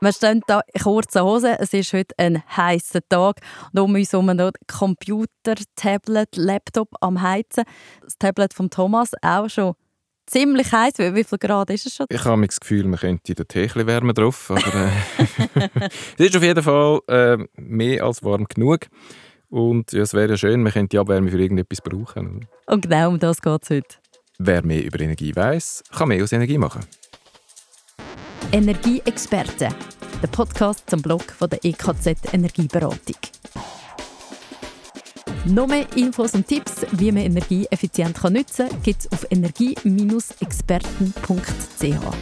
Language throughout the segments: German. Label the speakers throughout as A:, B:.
A: Wir stehen hier in kurzen Hosen. Es ist heute ein heißer Tag. Und um uns herum noch Computer, Tablet, Laptop am Heizen. Das Tablet von Thomas auch schon ziemlich heiß. Wie viel Grad ist es schon?
B: Ich habe das Gefühl, man könnte den Tee ein wärmer drauf. Aber äh, es ist auf jeden Fall äh, mehr als warm genug. Und ja, es wäre ja schön, man könnte die Abwärme für irgendetwas brauchen.
A: Und genau um das geht es heute.
B: Wer mehr über Energie weiß, kann mehr aus Energie machen.
A: Energieexperten, der Podcast zum Blog von der EKZ Energieberatung. Noch mehr Infos und Tipps, wie man Energie effizient nutzen kann, gibt es auf energie-experten.ch.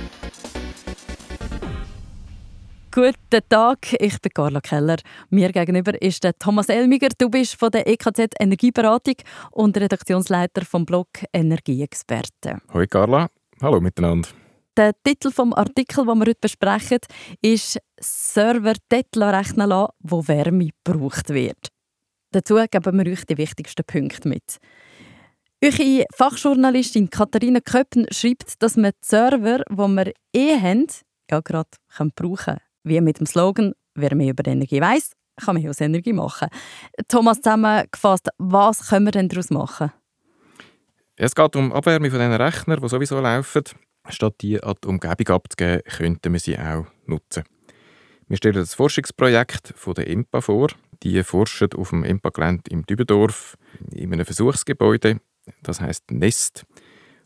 A: Guten Tag, ich bin Carla Keller. Mir gegenüber ist der Thomas Elmiger. Du bist von der EKZ Energieberatung und Redaktionsleiter vom Blog Energieexperten.
B: Hallo Carla, hallo miteinander.
A: Der Titel vom Artikel, den wir heute besprechen, ist «Server dort rechnen lassen, wo Wärme gebraucht wird». Dazu geben wir euch die wichtigsten Punkte mit. Eure Fachjournalistin Katharina Köppen schreibt, dass man die Server, die wir eh haben, ja gerade brauchen kann. Wie mit dem Slogan «Wer mehr über Energie weiß, kann mehr aus Energie machen». Thomas, zusammengefasst, was können wir denn daraus machen?
B: Es geht um Abwärme von den Rechnern, die sowieso laufen. Statt die an die Umgebung abzugeben, könnten wir sie auch nutzen. Wir stellen das Forschungsprojekt von der EMPA vor. Die forschen auf dem EMPA-Gelände im Dübendorf in einem Versuchsgebäude, das heißt Nest.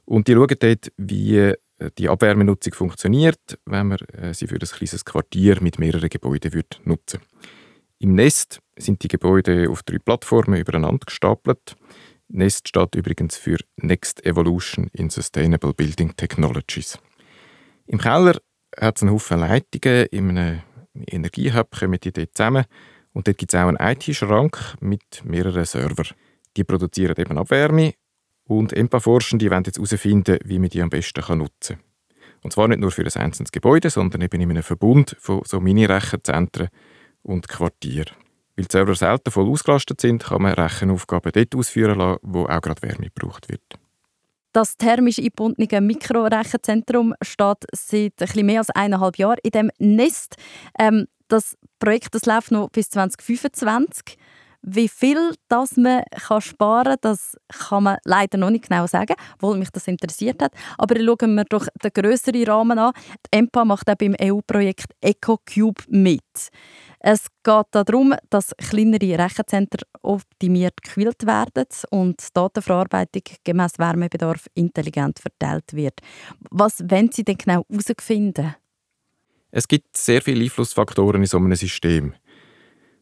B: Und die schauen dort, wie äh, die Abwärmenutzung funktioniert, wenn man äh, sie für ein kleines Quartier mit mehreren Gebäuden wird nutzen Im Nest sind die Gebäude auf drei Plattformen übereinander gestapelt. NEST steht übrigens für Next Evolution in Sustainable Building Technologies. Im Keller hat es einen Haufen Leitungen, in einem Energiehub kommen die dort zusammen und dort gibt es auch einen IT-Schrank mit mehreren Servern. Die produzieren eben Abwärme und EMPA-Forschende wollen jetzt herausfinden, wie man die am besten nutzen kann. Und zwar nicht nur für ein einzelnes Gebäude, sondern eben in einem Verbund von so Mini-Rechenzentren und Quartieren. Weil die Server selten voll ausgelastet sind, kann man Rechenaufgaben dort ausführen lassen, wo auch gerade Wärme gebraucht wird.
A: Das thermisch eingebundene Mikrorechenzentrum steht seit etwas mehr als eineinhalb Jahren in dem Nest. Ähm, das Projekt das läuft noch bis 2025. Wie viel das man kann sparen kann, das kann man leider noch nicht genau sagen, obwohl mich das interessiert hat. Aber schauen wir doch den grösseren Rahmen an. Die EMPA macht auch beim EU-Projekt EcoCube mit. Es geht darum, dass kleinere Rechenzentren optimiert gekühlt werden und die Datenverarbeitung gemäß Wärmebedarf intelligent verteilt wird. Was wollen Sie denn genau herausfinden?
B: Es gibt sehr viele Einflussfaktoren in so einem System.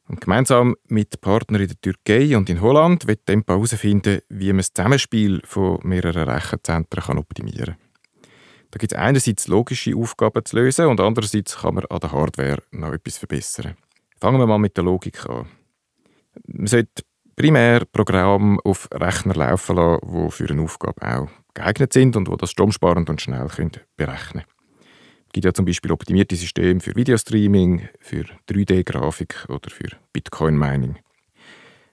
B: Und gemeinsam mit Partnern in der Türkei und in Holland wird Tempa herausfinden, wie man das Zusammenspiel von mehreren Rechenzentren kann optimieren kann. Da gibt es einerseits logische Aufgaben zu lösen und andererseits kann man an der Hardware noch etwas verbessern. Fangen wir mal mit der Logik an. Man sollte primär Programme auf Rechner laufen lassen, die für eine Aufgabe auch geeignet sind und die das stromsparend und schnell berechnen können. Gibt ja zum Beispiel optimierte Systeme für Videostreaming, für 3D-Grafik oder für Bitcoin-Mining.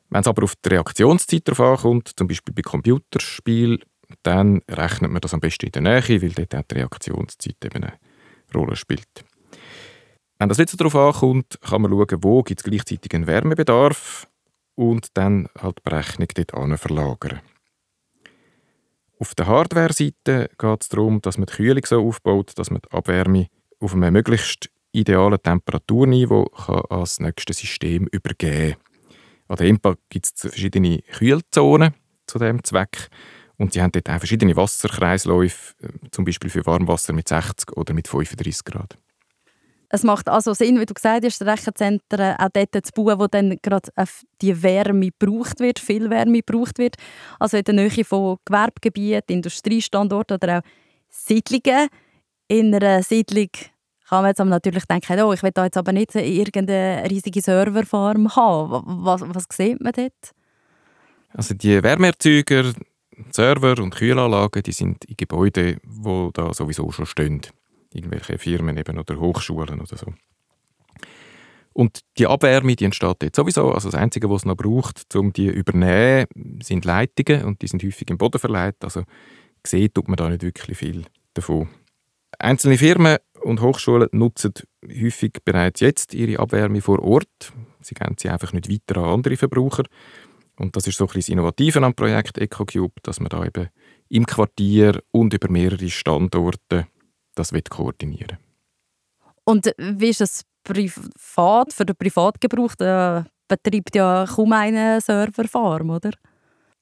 B: Wenn es aber auf die Reaktionszeit drauf ankommt, zum Beispiel bei Computerspielen, dann rechnet man das am besten in der Nähe, weil dort auch die Reaktionszeit eben eine Rolle spielt. Wenn das so darauf ankommt, kann man schauen, wo gibt es gleichzeitig einen Wärmebedarf und dann halt die Berechnung dort verlagern. Auf der Hardware-Seite geht es darum, dass man die Kühlung so aufbaut, dass man die Abwärme auf einem möglichst idealen Temperaturniveau kann als nächstes System übergeben kann. An der IMPA gibt es verschiedene Kühlzonen zu diesem Zweck und sie haben dort auch verschiedene Wasserkreisläufe, äh, zum Beispiel für Warmwasser mit 60 oder mit 35 Grad.
A: Es macht also Sinn, wie du gesagt hast, Rechenzentren auch dort zu bauen, wo dann gerade die Wärme gebraucht wird, viel Wärme gebraucht wird. Also in der Nähe von Gewerbegebieten, Industriestandorten oder auch Siedlungen. In einer Siedlung kann man jetzt natürlich denken, oh, ich will da jetzt aber nicht irgendeine riesige Serverfarm haben. Was, was sieht man dort?
B: Also die Wärmeerzeuger, Server und Kühlanlagen, die sind in Gebäuden, die da sowieso schon stehen irgendwelche Firmen eben oder Hochschulen oder so. Und die Abwärme, die entsteht jetzt sowieso. Also das Einzige, was es noch braucht, um die zu übernehmen, sind Leitungen und die sind häufig im Boden verleiht. Also sieht tut man da nicht wirklich viel davon. Einzelne Firmen und Hochschulen nutzen häufig bereits jetzt ihre Abwärme vor Ort. Sie geben sie einfach nicht weiter an andere Verbraucher. Und das ist so ein bisschen das Innovative am Projekt EcoCube, dass man da eben im Quartier und über mehrere Standorte das koordinieren
A: Und wie ist es privat, für den Privatgebrauch? Da betreibt ja kaum eine Serverfarm, oder?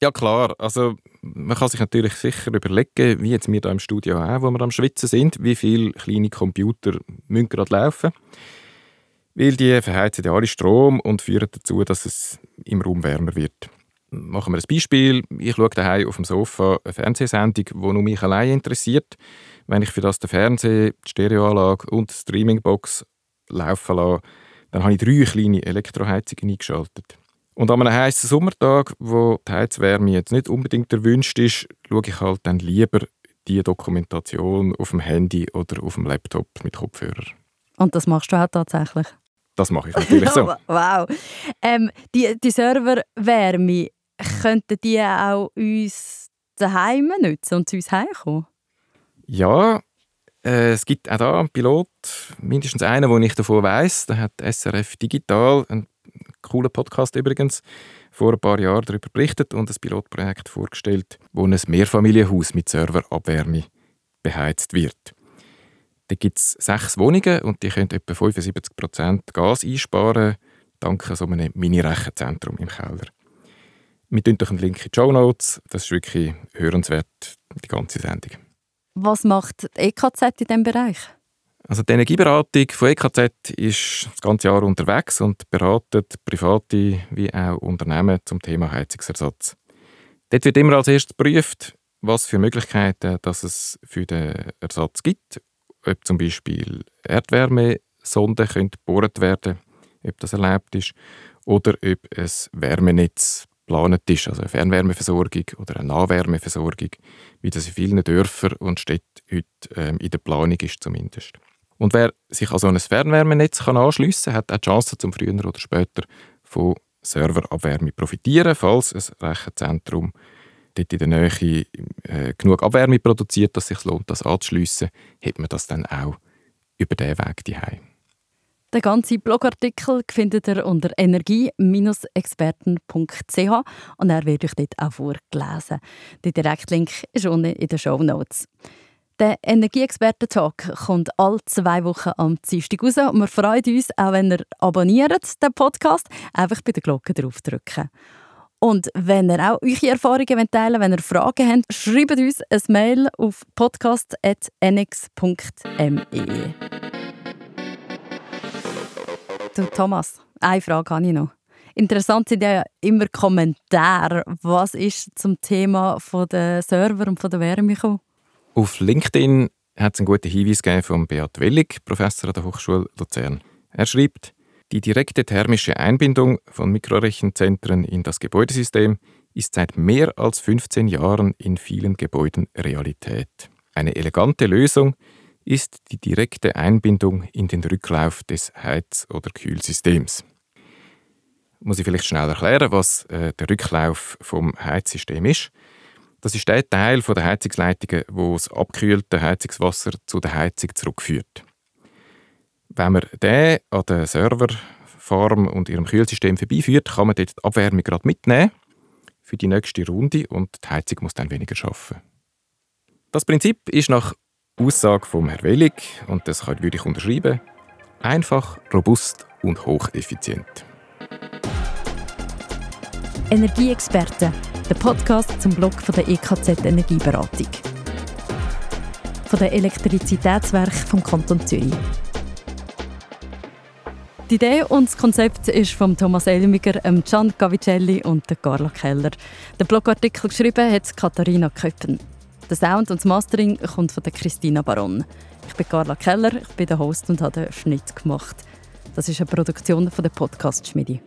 B: Ja klar, also man kann sich natürlich sicher überlegen, wie jetzt wir hier im Studio auch, wo wir am Schwitzen sind, wie viele kleine Computer müssen gerade laufen weil die verheizen ja alle Strom und führen dazu, dass es im Raum wärmer wird. Machen wir ein Beispiel. Ich schaue daheim auf dem Sofa eine Fernsehsendung, die nur mich allein interessiert. Wenn ich für das den Fernseher, die Stereoanlage und die Streamingbox laufen lasse, dann habe ich drei kleine Elektroheizungen eingeschaltet. Und an einem heißen Sommertag, wo die Heizwärme jetzt nicht unbedingt erwünscht ist, schaue ich halt dann lieber die Dokumentation auf dem Handy oder auf dem Laptop mit Kopfhörer.
A: Und das machst du auch tatsächlich?
B: Das mache ich natürlich so.
A: wow. Ähm, die, die Serverwärme, könnten die auch uns daheim nutzen und zu uns heimkommen?
B: Ja, äh, es gibt auch da einen Pilot, mindestens einen, wo ich davon weiß. Da hat SRF Digital, ein cooler Podcast übrigens, vor ein paar Jahren darüber berichtet und ein Pilotprojekt vorgestellt, wo ein Mehrfamilienhaus mit Serverabwärme beheizt wird. Da gibt es sechs Wohnungen und die können etwa 75% Gas einsparen, dank so einem Mini-Rechenzentrum im Keller. Wir tun euch einen Link in die Show Notes. Das ist wirklich hörenswert, die ganze Sendung.
A: Was macht die EKZ in diesem Bereich?
B: Also die Energieberatung von EKZ ist das ganze Jahr unterwegs und beratet private wie auch Unternehmen zum Thema Heizungsersatz. Dort wird immer als erstes geprüft, was für Möglichkeiten dass es für den Ersatz gibt ob zum Beispiel Erdwärmesonden gebohrt werden ob das erlaubt ist, oder ob ein Wärmenetz geplant ist, also eine Fernwärmeversorgung oder eine Nahwärmeversorgung, wie das in vielen Dörfern und Städten heute ähm, in der Planung ist zumindest. Und wer sich an so ein Fernwärmenetz kann anschliessen kann, hat auch die Chance, zum früher oder später von Serverabwärme profitieren, falls ein Rechenzentrum dort in der Nähe äh, genug Abwärme produziert, dass es sich lohnt, das anzuschliessen, hat man das dann auch über diesen Weg daheim.
A: Den ganzen Blogartikel findet ihr unter energie-experten.ch und er wird euch dort auch vorgelesen. Der Direktlink ist unten in den Show Notes. Der Energieexperten-Talk kommt alle zwei Wochen am Dienstag raus und wir freuen uns, auch wenn ihr abonniert, den Podcast, einfach bei der Glocke draufdrücken. Und wenn ihr auch eure Erfahrungen teilen wollt, wenn ihr Fragen habt, schreibt uns ein Mail auf podcast.nx.me. Du Thomas, eine Frage habe ich noch. Interessant sind ja immer Kommentare. Was ist zum Thema der Server und von der Wärme gekommen?
B: Auf LinkedIn hat es einen guten Hinweis gegeben von Beat Wellig, Professor an der Hochschule Luzern. Er schreibt, die direkte thermische Einbindung von Mikrorechenzentren in das Gebäudesystem ist seit mehr als 15 Jahren in vielen Gebäuden Realität. Eine elegante Lösung ist die direkte Einbindung in den Rücklauf des Heiz- oder Kühlsystems. Muss ich vielleicht schnell erklären, was äh, der Rücklauf vom Heizsystem ist. Das ist der Teil der Heizungsleitungen, wo das abgekühlte Heizungswasser zu der Heizung zurückführt. Wenn man den an der Serverfarm und ihrem Kühlsystem vorbeiführt, kann man dort die Abwärme gerade mitnehmen für die nächste Runde und die Heizung muss dann weniger schaffen. Das Prinzip ist nach Aussage von Herrn Wellig, und das würde ich unterschreiben, einfach, robust und hocheffizient.
A: Energieexperten, der Podcast zum Blog von der EKZ Energieberatung. Von den Elektrizitätswerken vom Kanton Zürich. Die Idee und das Konzept ist von Thomas Elmiger, Gian Gavicelli und Carla Keller. Den Blogartikel geschrieben hat Katharina Köppen. Der Sound und das Mastering kommt von Christina Baron. Ich bin Carla Keller, ich bin der Host und habe den Schnitt gemacht. Das ist eine Produktion von der Podcast Schmiede.